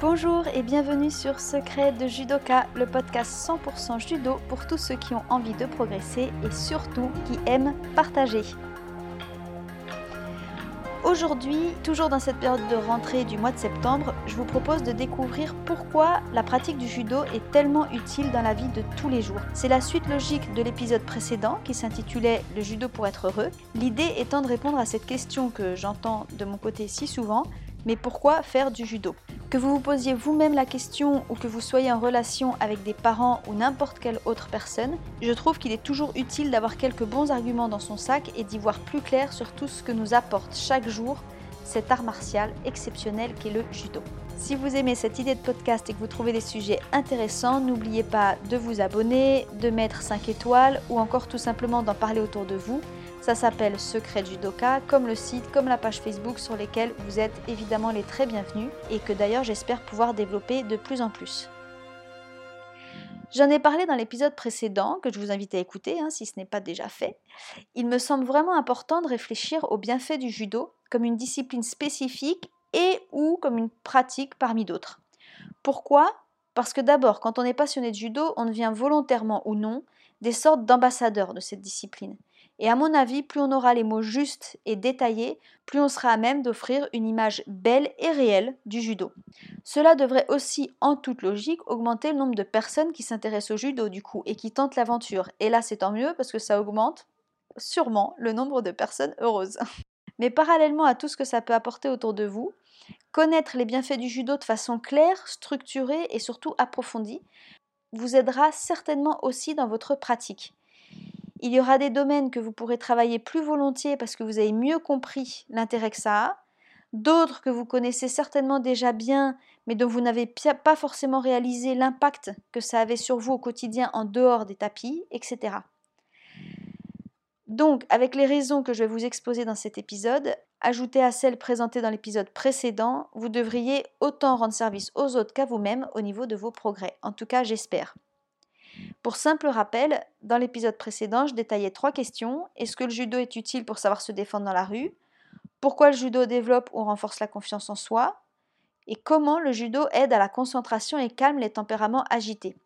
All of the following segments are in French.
Bonjour et bienvenue sur Secret de Judoka, le podcast 100% judo pour tous ceux qui ont envie de progresser et surtout qui aiment partager. Aujourd'hui, toujours dans cette période de rentrée du mois de septembre, je vous propose de découvrir pourquoi la pratique du judo est tellement utile dans la vie de tous les jours. C'est la suite logique de l'épisode précédent qui s'intitulait Le judo pour être heureux. L'idée étant de répondre à cette question que j'entends de mon côté si souvent, mais pourquoi faire du judo? Que vous vous posiez vous-même la question ou que vous soyez en relation avec des parents ou n'importe quelle autre personne, je trouve qu'il est toujours utile d'avoir quelques bons arguments dans son sac et d'y voir plus clair sur tout ce que nous apporte chaque jour cet art martial exceptionnel qu'est le judo. Si vous aimez cette idée de podcast et que vous trouvez les sujets intéressants, n'oubliez pas de vous abonner, de mettre 5 étoiles ou encore tout simplement d'en parler autour de vous. Ça s'appelle Secret Judoka, comme le site, comme la page Facebook sur lesquelles vous êtes évidemment les très bienvenus et que d'ailleurs j'espère pouvoir développer de plus en plus. J'en ai parlé dans l'épisode précédent que je vous invite à écouter hein, si ce n'est pas déjà fait. Il me semble vraiment important de réfléchir aux bienfaits du judo comme une discipline spécifique et ou comme une pratique parmi d'autres. Pourquoi? Parce que d'abord, quand on est passionné de judo, on devient volontairement ou non des sortes d'ambassadeurs de cette discipline. Et à mon avis, plus on aura les mots justes et détaillés, plus on sera à même d'offrir une image belle et réelle du judo. Cela devrait aussi, en toute logique, augmenter le nombre de personnes qui s'intéressent au judo du coup et qui tentent l'aventure. Et là, c'est tant mieux parce que ça augmente sûrement le nombre de personnes heureuses. Mais parallèlement à tout ce que ça peut apporter autour de vous, connaître les bienfaits du judo de façon claire, structurée et surtout approfondie vous aidera certainement aussi dans votre pratique. Il y aura des domaines que vous pourrez travailler plus volontiers parce que vous avez mieux compris l'intérêt que ça a, d'autres que vous connaissez certainement déjà bien mais dont vous n'avez pas forcément réalisé l'impact que ça avait sur vous au quotidien en dehors des tapis, etc. Donc, avec les raisons que je vais vous exposer dans cet épisode, ajoutées à celles présentées dans l'épisode précédent, vous devriez autant rendre service aux autres qu'à vous-même au niveau de vos progrès. En tout cas, j'espère. Pour simple rappel, dans l'épisode précédent, je détaillais trois questions. Est-ce que le judo est utile pour savoir se défendre dans la rue? Pourquoi le judo développe ou renforce la confiance en soi? Et comment le judo aide à la concentration et calme les tempéraments agités?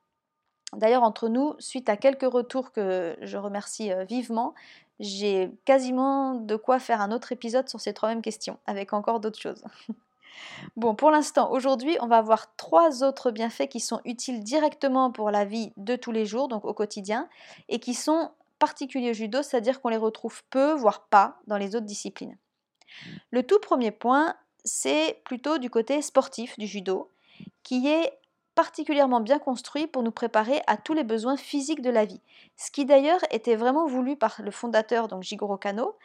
D'ailleurs, entre nous, suite à quelques retours que je remercie euh, vivement, j'ai quasiment de quoi faire un autre épisode sur ces trois mêmes questions, avec encore d'autres choses. bon, pour l'instant, aujourd'hui, on va voir trois autres bienfaits qui sont utiles directement pour la vie de tous les jours, donc au quotidien, et qui sont particuliers au judo, c'est-à-dire qu'on les retrouve peu, voire pas, dans les autres disciplines. Le tout premier point, c'est plutôt du côté sportif du judo, qui est particulièrement bien construit pour nous préparer à tous les besoins physiques de la vie. Ce qui d'ailleurs était vraiment voulu par le fondateur, donc Jigoro Kano,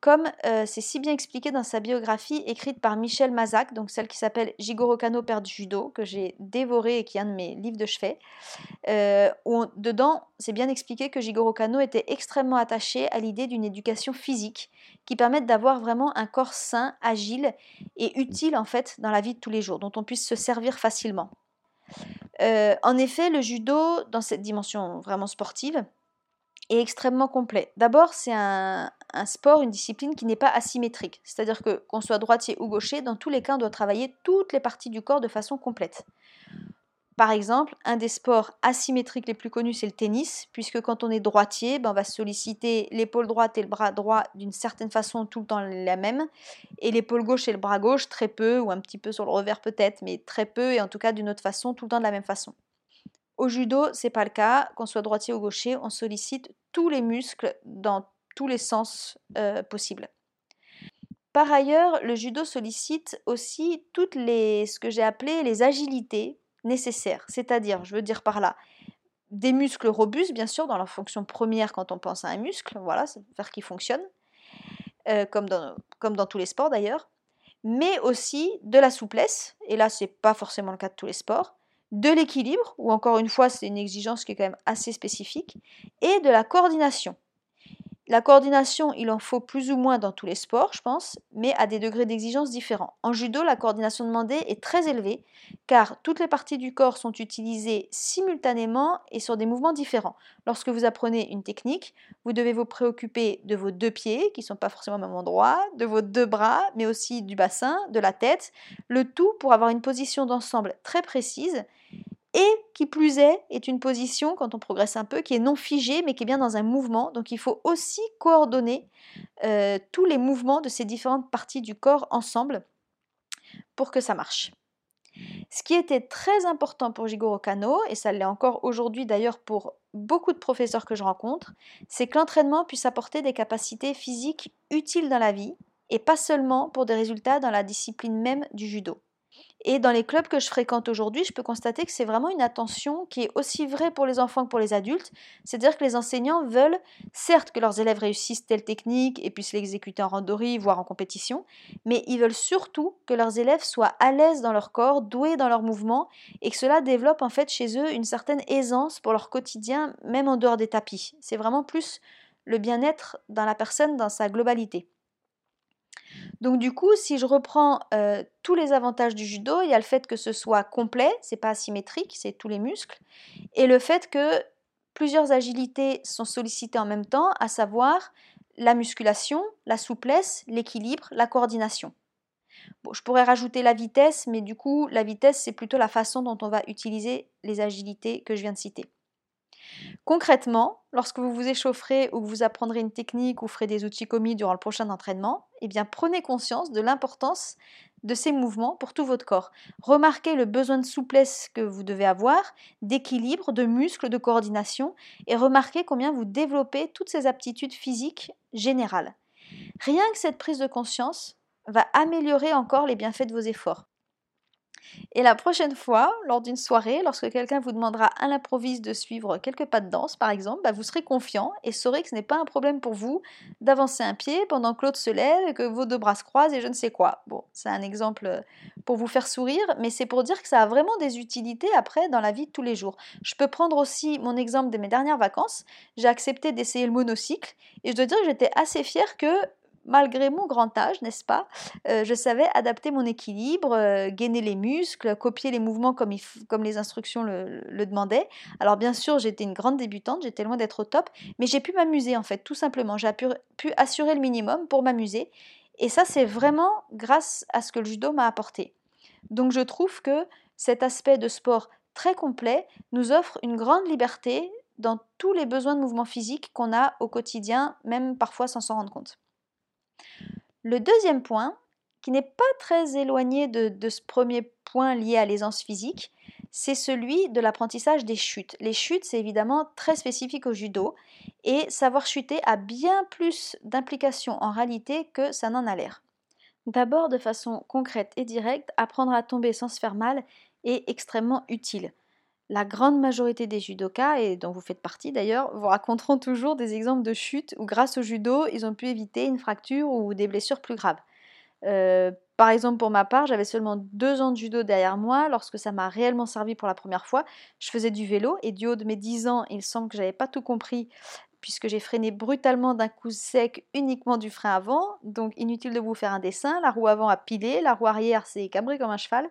comme euh, c'est si bien expliqué dans sa biographie écrite par Michel Mazak, donc celle qui s'appelle Jigoro Kano, père du judo, que j'ai dévoré et qui est un de mes livres de chevet. Euh, où dedans, c'est bien expliqué que Jigoro Kano était extrêmement attaché à l'idée d'une éducation physique qui permette d'avoir vraiment un corps sain, agile et utile en fait dans la vie de tous les jours, dont on puisse se servir facilement. Euh, en effet, le judo, dans cette dimension vraiment sportive, est extrêmement complet. D'abord, c'est un, un, sport, une discipline qui n'est pas asymétrique. C'est-à-dire que qu'on soit droitier ou gaucher, dans tous les cas, on doit travailler toutes les parties du corps de façon complète. Par exemple, un des sports asymétriques les plus connus, c'est le tennis, puisque quand on est droitier, ben, on va solliciter l'épaule droite et le bras droit d'une certaine façon tout le temps la même, et l'épaule gauche et le bras gauche très peu, ou un petit peu sur le revers peut-être, mais très peu, et en tout cas d'une autre façon, tout le temps de la même façon. Au judo, c'est pas le cas, qu'on soit droitier ou gaucher, on sollicite tous les muscles dans tous les sens euh, possibles. Par ailleurs, le judo sollicite aussi toutes les, ce que j'ai appelé les agilités nécessaires. C'est-à-dire, je veux dire par là, des muscles robustes, bien sûr, dans leur fonction première quand on pense à un muscle, voilà, c'est faire qu'il fonctionne, euh, comme, dans, tous les sports d'ailleurs, mais aussi de la souplesse, et là, c'est pas forcément le cas de tous les sports, de l'équilibre, ou encore une fois, c'est une exigence qui est quand même assez spécifique, et de la coordination. La coordination, il en faut plus ou moins dans tous les sports, je pense, mais à des degrés d'exigence différents. En judo, la coordination demandée est très élevée, car toutes les parties du corps sont utilisées simultanément et sur des mouvements différents. Lorsque vous apprenez une technique, vous devez vous préoccuper de vos deux pieds, qui ne sont pas forcément au même endroit, de vos deux bras, mais aussi du bassin, de la tête, le tout pour avoir une position d'ensemble très précise et qui plus est, est une position, quand on progresse un peu, qui est non figée, mais qui est bien dans un mouvement. Donc il faut aussi coordonner euh, tous les mouvements de ces différentes parties du corps ensemble pour que ça marche. Ce qui était très important pour Jigoro Kano, et ça l'est encore aujourd'hui d'ailleurs pour beaucoup de professeurs que je rencontre, c'est que l'entraînement puisse apporter des capacités physiques utiles dans la vie, et pas seulement pour des résultats dans la discipline même du judo. Et dans les clubs que je fréquente aujourd'hui, je peux constater que c'est vraiment une attention qui est aussi vraie pour les enfants que pour les adultes. C'est-à-dire que les enseignants veulent, certes, que leurs élèves réussissent telle technique et puissent l'exécuter en randori, voire en compétition, mais ils veulent surtout que leurs élèves soient à l'aise dans leur corps, doués dans leurs mouvements, et que cela développe en fait chez eux une certaine aisance pour leur quotidien, même en dehors des tapis. C'est vraiment plus le bien-être dans la personne dans sa globalité. Donc du coup, si je reprends euh, tous les avantages du judo, il y a le fait que ce soit complet, c'est pas asymétrique, c'est tous les muscles, et le fait que plusieurs agilités sont sollicitées en même temps, à savoir la musculation, la souplesse, l'équilibre, la coordination. je pourrais rajouter la vitesse, mais du coup, la vitesse, c'est plutôt la façon dont on va utiliser les agilités que je viens de citer. Concrètement, lorsque vous vous échaufferez ou que vous apprendrez une technique ou ferez des outils commis durant le prochain entraînement, eh bien prenez conscience de l'importance de ces mouvements pour tout votre corps. Remarquez le besoin de souplesse que vous devez avoir, d'équilibre, de muscles, de coordination, et remarquez combien vous développez toutes ces aptitudes physiques générales. Rien que cette prise de conscience va améliorer encore les bienfaits de vos efforts. Et la prochaine fois, lors d'une soirée, lorsque quelqu'un vous demandera à l'improviste de suivre quelques pas de danse, par exemple, bah, vous serez confiant et saurez que ce n'est pas un problème pour vous d'avancer un pied pendant que l'autre se lève et que vos deux bras se croisent et je ne sais quoi. Bon, c'est un exemple euh, pour vous faire sourire, mais c'est pour dire que ça a vraiment des utilités après dans la vie de tous les jours. Je peux prendre aussi mon exemple de mes dernières vacances. J'ai accepté d'essayer le monocycle et je dois dire que j'étais assez fière que malgré mon grand âge, n'est-ce pas, euh, je savais adapter mon équilibre, euh, gainer les muscles, copier les mouvements comme, les instructions le, demandaient. Alors bien sûr, j'étais une grande débutante, j'étais loin d'être au top, mais j'ai pu m'amuser en fait, tout simplement. J'ai pu, pu assurer le minimum pour m'amuser. Et ça, c'est vraiment grâce à ce que le judo m'a apporté. Donc je trouve que cet aspect de sport très complet nous offre une grande liberté dans tous les besoins de mouvement physique qu'on a au quotidien, même parfois sans s'en rendre compte. Le deuxième point, qui n'est pas très éloigné de, ce premier point lié à l'aisance physique, c'est celui de l'apprentissage des chutes. Les chutes, c'est évidemment très spécifique au judo, et savoir chuter a bien plus d'implications en réalité que ça n'en a l'air. D'abord, de façon concrète et directe, apprendre à tomber sans se faire mal est extrêmement utile. La grande majorité des judokas, et dont vous faites partie d'ailleurs, vous raconteront toujours des exemples de chutes où grâce au judo, ils ont pu éviter une fracture ou des blessures plus graves. Euh, par exemple, pour ma part, j'avais seulement deux ans de judo derrière moi lorsque ça m'a réellement servi pour la première fois. Je faisais du vélo et du haut de mes dix ans, il semble que j'avais pas tout compris puisque j'ai freiné brutalement d'un coup sec uniquement du frein avant, donc inutile de vous faire un dessin, la roue avant a pilé, la roue arrière s'est cabrée comme un cheval,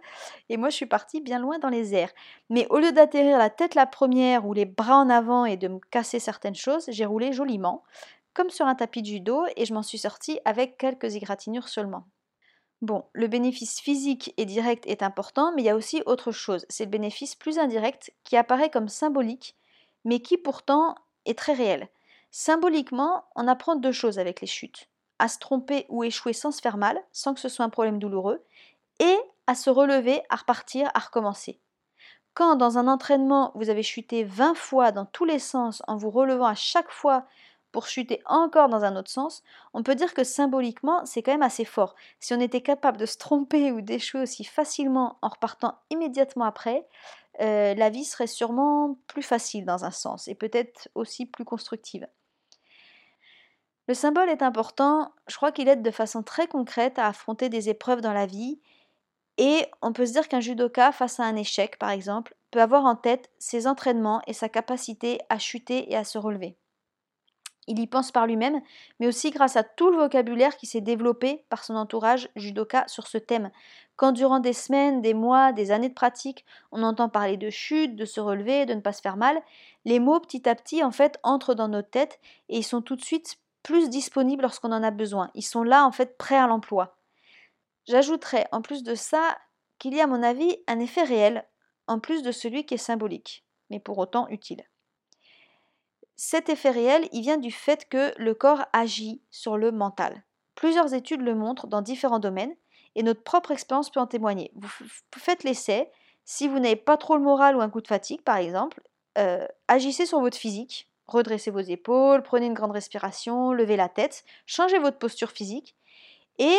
et moi je suis partie bien loin dans les airs. Mais au lieu d'atterrir la tête la première ou les bras en avant et de me casser certaines choses, j'ai roulé joliment, comme sur un tapis de judo, et je m'en suis sortie avec quelques égratignures seulement. Bon, le bénéfice physique et direct est important, mais il y a aussi autre chose, c'est le bénéfice plus indirect qui apparaît comme symbolique, mais qui pourtant est très réel. Symboliquement, on apprend deux choses avec les chutes. À se tromper ou échouer sans se faire mal, sans que ce soit un problème douloureux, et à se relever, à repartir, à recommencer. Quand dans un entraînement, vous avez chuté 20 fois dans tous les sens en vous relevant à chaque fois pour chuter encore dans un autre sens, on peut dire que symboliquement, c'est quand même assez fort. Si on était capable de se tromper ou d'échouer aussi facilement en repartant immédiatement après, euh, la vie serait sûrement plus facile dans un sens et peut-être aussi plus constructive. Le symbole est important, je crois qu'il aide de façon très concrète à affronter des épreuves dans la vie, et on peut se dire qu'un judoka, face à un échec par exemple, peut avoir en tête ses entraînements et sa capacité à chuter et à se relever. Il y pense par lui-même, mais aussi grâce à tout le vocabulaire qui s'est développé par son entourage judoka sur ce thème. Quand durant des semaines, des mois, des années de pratique, on entend parler de chute, de se relever, de ne pas se faire mal, les mots petit à petit en fait entrent dans notre tête et ils sont tout de suite plus disponibles lorsqu'on en a besoin. Ils sont là en fait prêts à l'emploi. J'ajouterais en plus de ça qu'il y a à mon avis un effet réel en plus de celui qui est symbolique, mais pour autant utile. Cet effet réel, il vient du fait que le corps agit sur le mental. Plusieurs études le montrent dans différents domaines et notre propre expérience peut en témoigner. Vous, faites l'essai, si vous n'avez pas trop le moral ou un coup de fatigue par exemple, euh, agissez sur votre physique, redressez vos épaules, prenez une grande respiration, levez la tête, changez votre posture physique et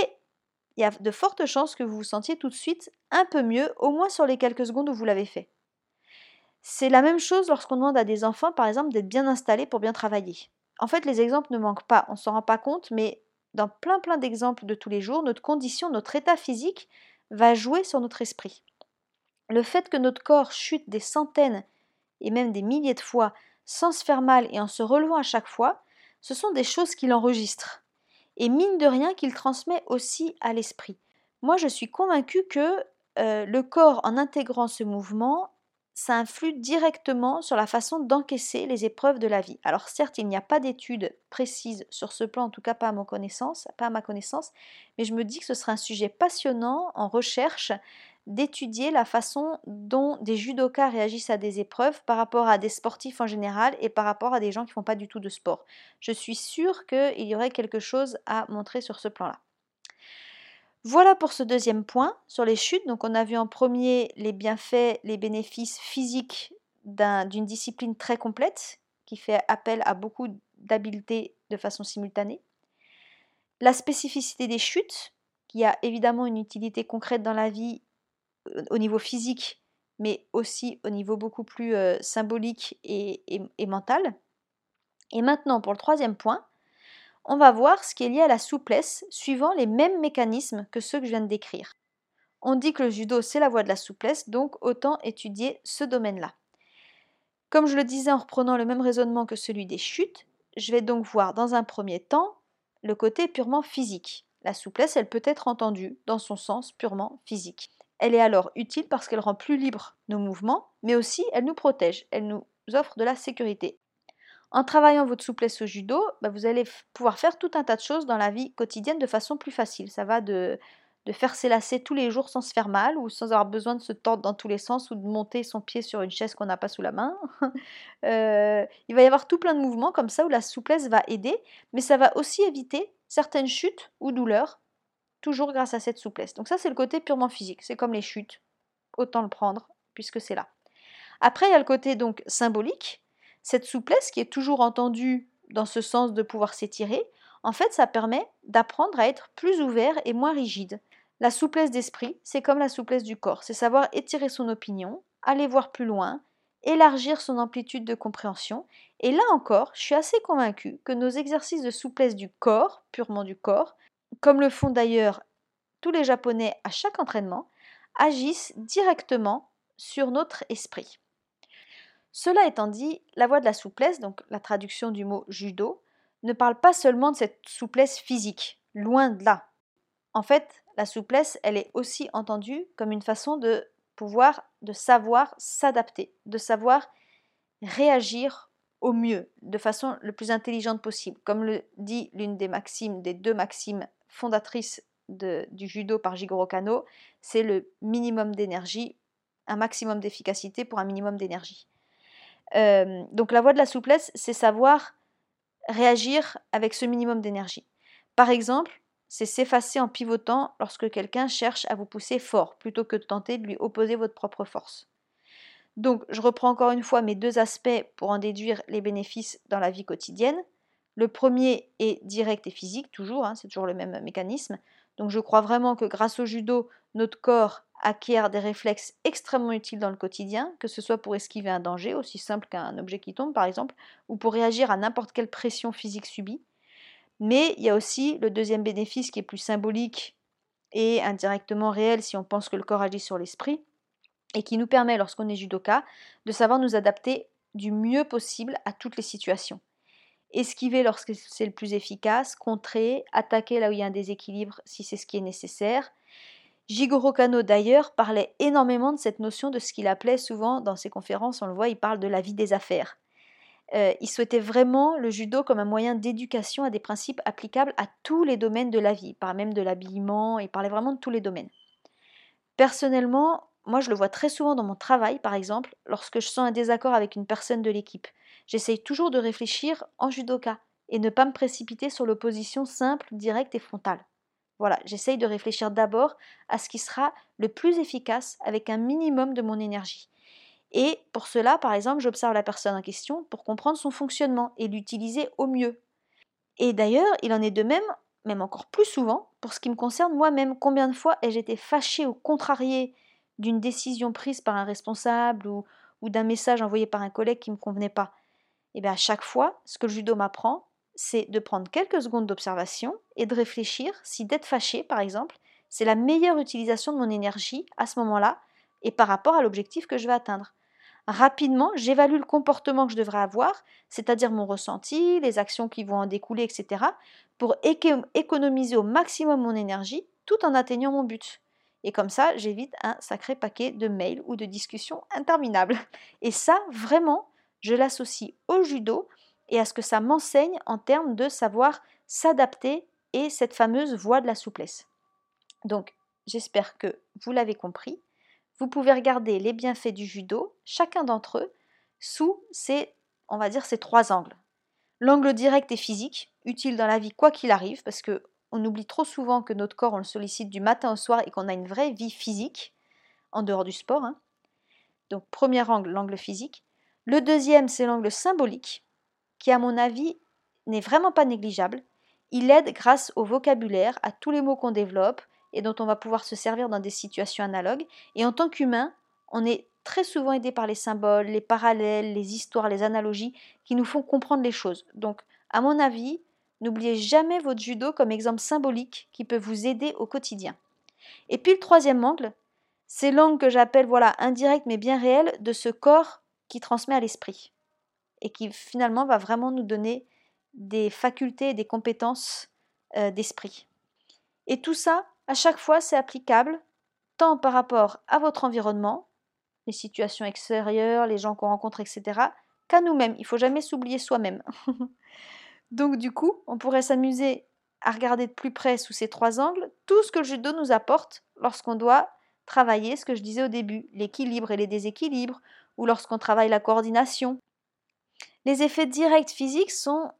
il y a de fortes chances que vous vous sentiez tout de suite un peu mieux, au moins sur les quelques secondes où vous l'avez fait. C'est la même chose lorsqu'on demande à des enfants, par exemple, d'être bien installés pour bien travailler. En fait, les exemples ne manquent pas, on ne s'en rend pas compte, mais dans plein plein d'exemples de tous les jours, notre condition, notre état physique va jouer sur notre esprit. Le fait que notre corps chute des centaines et même des milliers de fois sans se faire mal et en se relevant à chaque fois, ce sont des choses qu'il enregistre. Et mine de rien qu'il transmet aussi à l'esprit. Moi, je suis convaincue que euh, le corps, en intégrant ce mouvement, ça influe directement sur la façon d'encaisser les épreuves de la vie. Alors certes, il n'y a pas d'études précises sur ce plan, en tout cas pas à ma connaissance, pas à ma connaissance, mais je me dis que ce sera un sujet passionnant en recherche d'étudier la façon dont des judokas réagissent à des épreuves par rapport à des sportifs en général et par rapport à des gens qui ne font pas du tout de sport. Je suis sûre qu'il y aurait quelque chose à montrer sur ce plan-là. Voilà pour ce deuxième point sur les chutes. Donc on a vu en premier les bienfaits, les bénéfices physiques d'une discipline très complète qui fait appel à beaucoup d'habiletés de façon simultanée. La spécificité des chutes, qui a évidemment une utilité concrète dans la vie au niveau physique, mais aussi au niveau beaucoup plus euh, symbolique et mental. Et maintenant, pour le troisième point, on va voir ce qui est lié à la souplesse suivant les mêmes mécanismes que ceux que je viens de décrire. On dit que le judo c'est la voie de la souplesse, donc autant étudier ce domaine-là. Comme je le disais en reprenant le même raisonnement que celui des chutes, je vais donc voir dans un premier temps le côté purement physique. La souplesse, elle peut être entendue dans son sens purement physique. Elle est alors utile parce qu'elle rend plus libres nos mouvements, mais aussi elle nous protège, elle nous offre de la sécurité. En travaillant votre souplesse au judo, bah, vous allez pouvoir faire tout un tas de choses dans la vie quotidienne de façon plus facile. Ça va de, faire ses lacets tous les jours sans se faire mal ou sans avoir besoin de se tordre dans tous les sens ou de monter son pied sur une chaise qu'on n'a pas sous la main. Euh, il va y avoir tout plein de mouvements comme ça où la souplesse va aider, mais ça va aussi éviter certaines chutes ou douleurs, toujours grâce à cette souplesse. Donc ça c'est le côté purement physique, c'est comme les chutes, autant le prendre puisque c'est là. Après il y a le côté donc symbolique, cette souplesse qui est toujours entendue dans ce sens de pouvoir s'étirer, en fait, ça permet d'apprendre à être plus ouvert et moins rigide. La souplesse d'esprit, c'est comme la souplesse du corps, c'est savoir étirer son opinion, aller voir plus loin, élargir son amplitude de compréhension. Et là encore, je suis assez convaincue que nos exercices de souplesse du corps, purement du corps, comme le font d'ailleurs tous les Japonais à chaque entraînement, agissent directement sur notre esprit. Cela étant dit, la voie de la souplesse, donc la traduction du mot judo, ne parle pas seulement de cette souplesse physique, loin de là. En fait, la souplesse, elle est aussi entendue comme une façon de pouvoir, de savoir s'adapter, de savoir réagir au mieux, de façon le plus intelligente possible. Comme le dit l'une des maximes, des deux maximes fondatrices du judo par Jigoro Kano, c'est le minimum d'énergie, un maximum d'efficacité pour un minimum d'énergie donc la voie de la souplesse, c'est savoir réagir avec ce minimum d'énergie. Par exemple, c'est s'effacer en pivotant lorsque quelqu'un cherche à vous pousser fort, plutôt que de tenter de lui opposer votre propre force. Donc, je reprends encore une fois mes deux aspects pour en déduire les bénéfices dans la vie quotidienne. Le premier est direct et physique, toujours, hein, c'est toujours le même mécanisme. Donc, je crois vraiment que grâce au judo, notre corps acquiert des réflexes extrêmement utiles dans le quotidien, que ce soit pour esquiver un danger, aussi simple qu'un objet qui tombe par exemple, ou pour réagir à n'importe quelle pression physique subie. Mais il y a aussi le deuxième bénéfice qui est plus symbolique et indirectement réel si on pense que le corps agit sur l'esprit, et qui nous permet, lorsqu'on est judoka, de savoir nous adapter du mieux possible à toutes les situations. Esquiver lorsque c'est le plus efficace, contrer, attaquer là où il y a un déséquilibre si c'est ce qui est nécessaire. Jigoro Kano d'ailleurs parlait énormément de cette notion de ce qu'il appelait souvent dans ses conférences, on le voit, il parle de la vie des affaires. Euh, il souhaitait vraiment le judo comme un moyen d'éducation à des principes applicables à tous les domaines de la vie, parlait même de l'habillement, il parlait vraiment de tous les domaines. Personnellement, moi je le vois très souvent dans mon travail par exemple, lorsque je sens un désaccord avec une personne de l'équipe. J'essaye toujours de réfléchir en judoka et ne pas me précipiter sur l'opposition simple, directe et frontale. Voilà, j'essaye de réfléchir d'abord à ce qui sera le plus efficace avec un minimum de mon énergie. Et pour cela, par exemple, j'observe la personne en question pour comprendre son fonctionnement et l'utiliser au mieux. Et d'ailleurs, il en est de même, même encore plus souvent, pour ce qui me concerne moi-même. Combien de fois ai-je été fâchée ou contrariée d'une décision prise par un responsable ou, d'un message envoyé par un collègue qui ne me convenait pas Et eh bien à chaque fois, ce que le judo m'apprend, c'est de prendre quelques secondes d'observation et de réfléchir si d'être fâché, par exemple, c'est la meilleure utilisation de mon énergie à ce moment-là et par rapport à l'objectif que je vais atteindre. Rapidement, j'évalue le comportement que je devrais avoir, c'est-à-dire mon ressenti, les actions qui vont en découler, etc., pour économiser au maximum mon énergie tout en atteignant mon but. Et comme ça, j'évite un sacré paquet de mails ou de discussions interminables. Et ça, vraiment, je l'associe au judo et à ce que ça m'enseigne en termes de savoir s'adapter et cette fameuse voie de la souplesse. Donc, j'espère que vous l'avez compris. Vous pouvez regarder les bienfaits du judo, chacun d'entre eux, sous ces, on va dire, ces trois angles. L'angle direct et physique, utile dans la vie quoi qu'il arrive, parce que on oublie trop souvent que notre corps, on le sollicite du matin au soir et qu'on a une vraie vie physique, en dehors du sport. Hein. Donc, premier angle, l'angle physique. Le deuxième, c'est l'angle symbolique, qui, à mon avis, n'est vraiment pas négligeable. Il aide grâce au vocabulaire, à tous les mots qu'on développe et dont on va pouvoir se servir dans des situations analogues. Et en tant qu'humain, on est très souvent aidé par les symboles, les parallèles, les histoires, les analogies qui nous font comprendre les choses. Donc, à mon avis, N'oubliez jamais votre judo comme exemple symbolique qui peut vous aider au quotidien. Et puis le troisième angle, c'est l'angle que j'appelle voilà indirect mais bien réel de ce corps qui transmet à l'esprit et qui finalement va vraiment nous donner des facultés et des compétences euh, d'esprit. Et tout ça, à chaque fois, c'est applicable tant par rapport à votre environnement, les situations extérieures, les gens qu'on rencontre, etc., qu'à nous-mêmes. Il faut jamais s'oublier soi-même. Donc du coup, on pourrait s'amuser à regarder de plus près sous ces trois angles tout ce que le judo nous apporte lorsqu'on doit travailler ce que je disais au début, l'équilibre et les déséquilibres, ou lorsqu'on travaille la coordination. Les effets directs physiques sont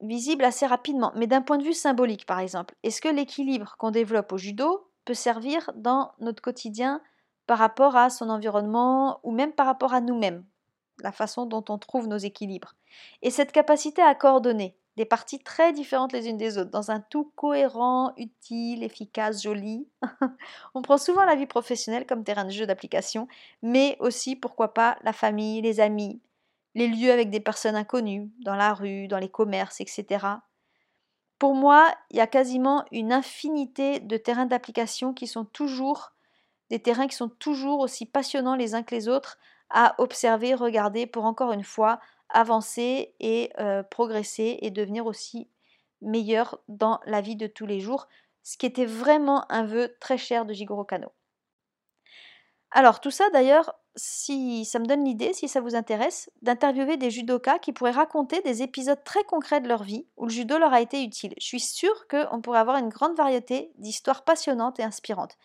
visibles assez rapidement, mais d'un point de vue symbolique par exemple, est-ce que l'équilibre qu'on développe au judo peut servir dans notre quotidien par rapport à son environnement ou même par rapport à nous-mêmes, la façon dont on trouve nos équilibres? Et cette capacité à coordonner, des parties très différentes les unes des autres, dans un tout cohérent, utile, efficace, joli. On prend souvent la vie professionnelle comme terrain de jeu d'application, mais aussi, pourquoi pas, la famille, les amis, les lieux avec des personnes inconnues, dans la rue, dans les commerces, etc. Pour moi, il y a quasiment une infinité de terrains d'application qui sont toujours des terrains qui sont toujours aussi passionnants les uns que les autres à observer, regarder pour encore une fois avancer et progresser et devenir aussi meilleur dans la vie de tous les jours, ce qui était vraiment un vœu très cher de Jigoro Kano. Alors tout ça d'ailleurs, si ça me donne l'idée, si ça vous intéresse, d'interviewer des judokas qui pourraient raconter des épisodes très concrets de leur vie où le judo leur a été utile. Je suis sûre qu'on pourrait avoir une grande variété d'histoires passionnantes et inspirantes.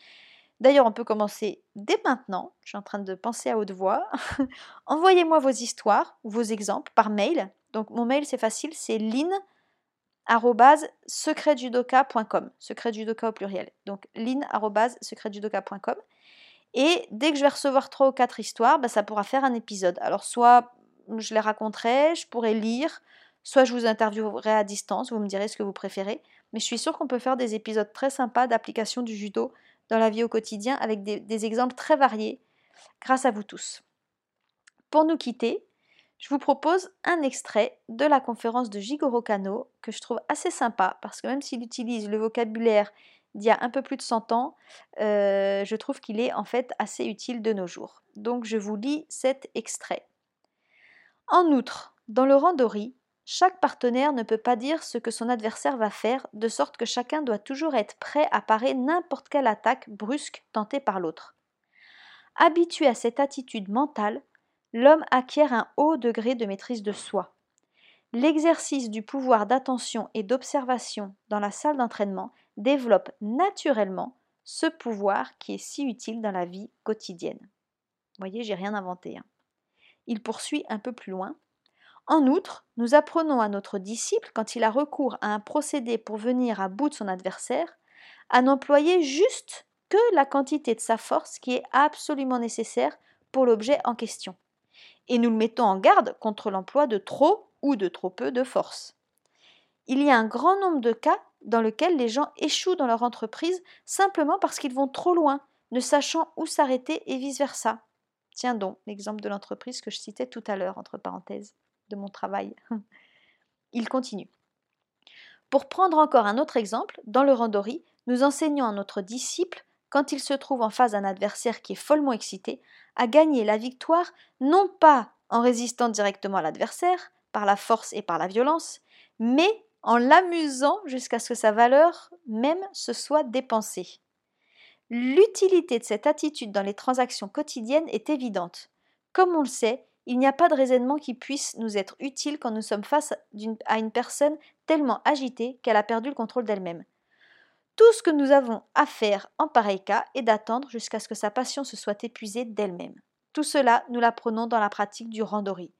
D'ailleurs, on peut commencer dès maintenant. Je suis en train de penser à haute voix. Envoyez-moi vos histoires vos exemples par mail. Donc mon mail c'est facile, c'est lin@secretjudoka.com. Secret judoka au pluriel. Donc lin@secretjudoka.com. Et dès que je vais recevoir trois ou quatre histoires, bah, ça pourra faire un épisode. Alors soit je les raconterai, je pourrai lire, soit je vous interviewerai à distance, vous me direz ce que vous préférez. Mais je suis sûre qu'on peut faire des épisodes très sympas d'application du judo dans la vie au quotidien avec des, exemples très variés grâce à vous tous. Pour nous quitter, je vous propose un extrait de la conférence de Jigoro Kano que je trouve assez sympa parce que même s'il utilise le vocabulaire d'il y a un peu plus de 100 ans, euh, je trouve qu'il est en fait assez utile de nos jours. Donc je vous lis cet extrait. En outre, dans le randori, Chaque partenaire ne peut pas dire ce que son adversaire va faire, de sorte que chacun doit toujours être prêt à parer n'importe quelle attaque brusque tentée par l'autre. Habitué à cette attitude mentale, l'homme acquiert un haut degré de maîtrise de soi. L'exercice du pouvoir d'attention et d'observation dans la salle d'entraînement développe naturellement ce pouvoir qui est si utile dans la vie quotidienne. Vous voyez, j'ai rien inventé. Hein. Il poursuit un peu plus loin. En outre, nous apprenons à notre disciple, quand il a recours à un procédé pour venir à bout de son adversaire, à n'employer juste que la quantité de sa force qui est absolument nécessaire pour l'objet en question. Et nous le mettons en garde contre l'emploi de trop ou de trop peu de force. Il y a un grand nombre de cas dans lesquels les gens échouent dans leur entreprise simplement parce qu'ils vont trop loin, ne sachant où s'arrêter et vice-versa. Tiens donc, l'exemple de l'entreprise que je citais tout à l'heure, entre parenthèses, de mon travail. Il continue. Pour prendre encore un autre exemple, dans le randori, nous enseignons à notre disciple, quand il se trouve en face d'un adversaire qui est follement excité, à gagner la victoire non pas en résistant directement à l'adversaire, par la force et par la violence, mais en l'amusant jusqu'à ce que sa valeur même se soit dépensée. L'utilité de cette attitude dans les transactions quotidiennes est évidente. Comme on le sait, il n'y a pas de raisonnement qui puisse nous être utile quand nous sommes face à une personne tellement agitée qu'elle a perdu le contrôle d'elle-même. Tout ce que nous avons à faire en pareil cas est d'attendre jusqu'à ce que sa passion se soit épuisée d'elle-même. Tout cela, nous l'apprenons dans la pratique du randori.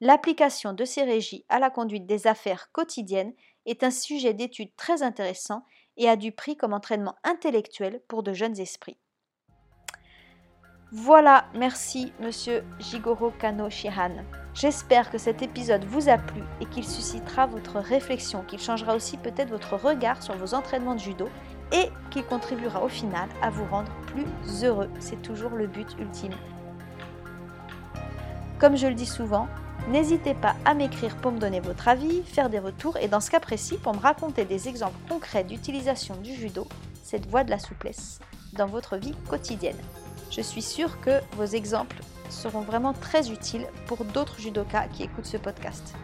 L'application de ces régies à la conduite des affaires quotidiennes est un sujet d'étude très intéressant et a du prix comme entraînement intellectuel pour de jeunes esprits. Voilà, merci monsieur Jigoro Kano Shihan. J'espère que cet épisode vous a plu et qu'il suscitera votre réflexion, qu'il changera aussi peut-être votre regard sur vos entraînements de judo et qu'il contribuera au final à vous rendre plus heureux. C'est toujours le but ultime. Comme je le dis souvent, N'hésitez pas à m'écrire pour me donner votre avis, faire des retours et dans ce cas précis pour me raconter des exemples concrets d'utilisation du judo, cette voie de la souplesse, dans votre vie quotidienne. Je suis sûre que vos exemples seront vraiment très utiles pour d'autres judokas qui écoutent ce podcast.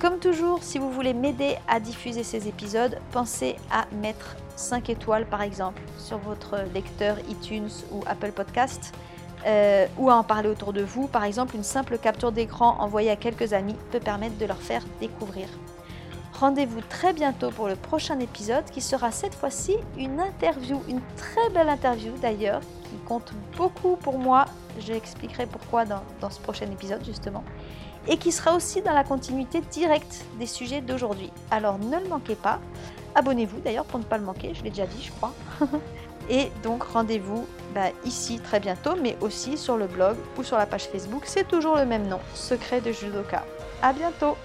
Comme toujours, si vous voulez m'aider à diffuser ces épisodes, pensez à mettre 5 étoiles par exemple sur votre lecteur iTunes ou Apple Podcast euh, ou à en parler autour de vous. Par exemple, une simple capture d'écran envoyée à quelques amis peut permettre de leur faire découvrir. Rendez-vous très bientôt pour le prochain épisode qui sera cette fois-ci une interview, une très belle interview d'ailleurs, qui compte beaucoup pour moi. J'expliquerai pourquoi dans, dans ce prochain épisode justement. Et qui sera aussi dans la continuité directe des sujets d'aujourd'hui. Alors ne le manquez pas. Abonnez-vous d'ailleurs pour ne pas le manquer, je l'ai déjà dit je crois. Et donc rendez-vous bah, ici très bientôt, mais aussi sur le blog ou sur la page Facebook. C'est toujours le même nom, Secret de Judoka. À bientôt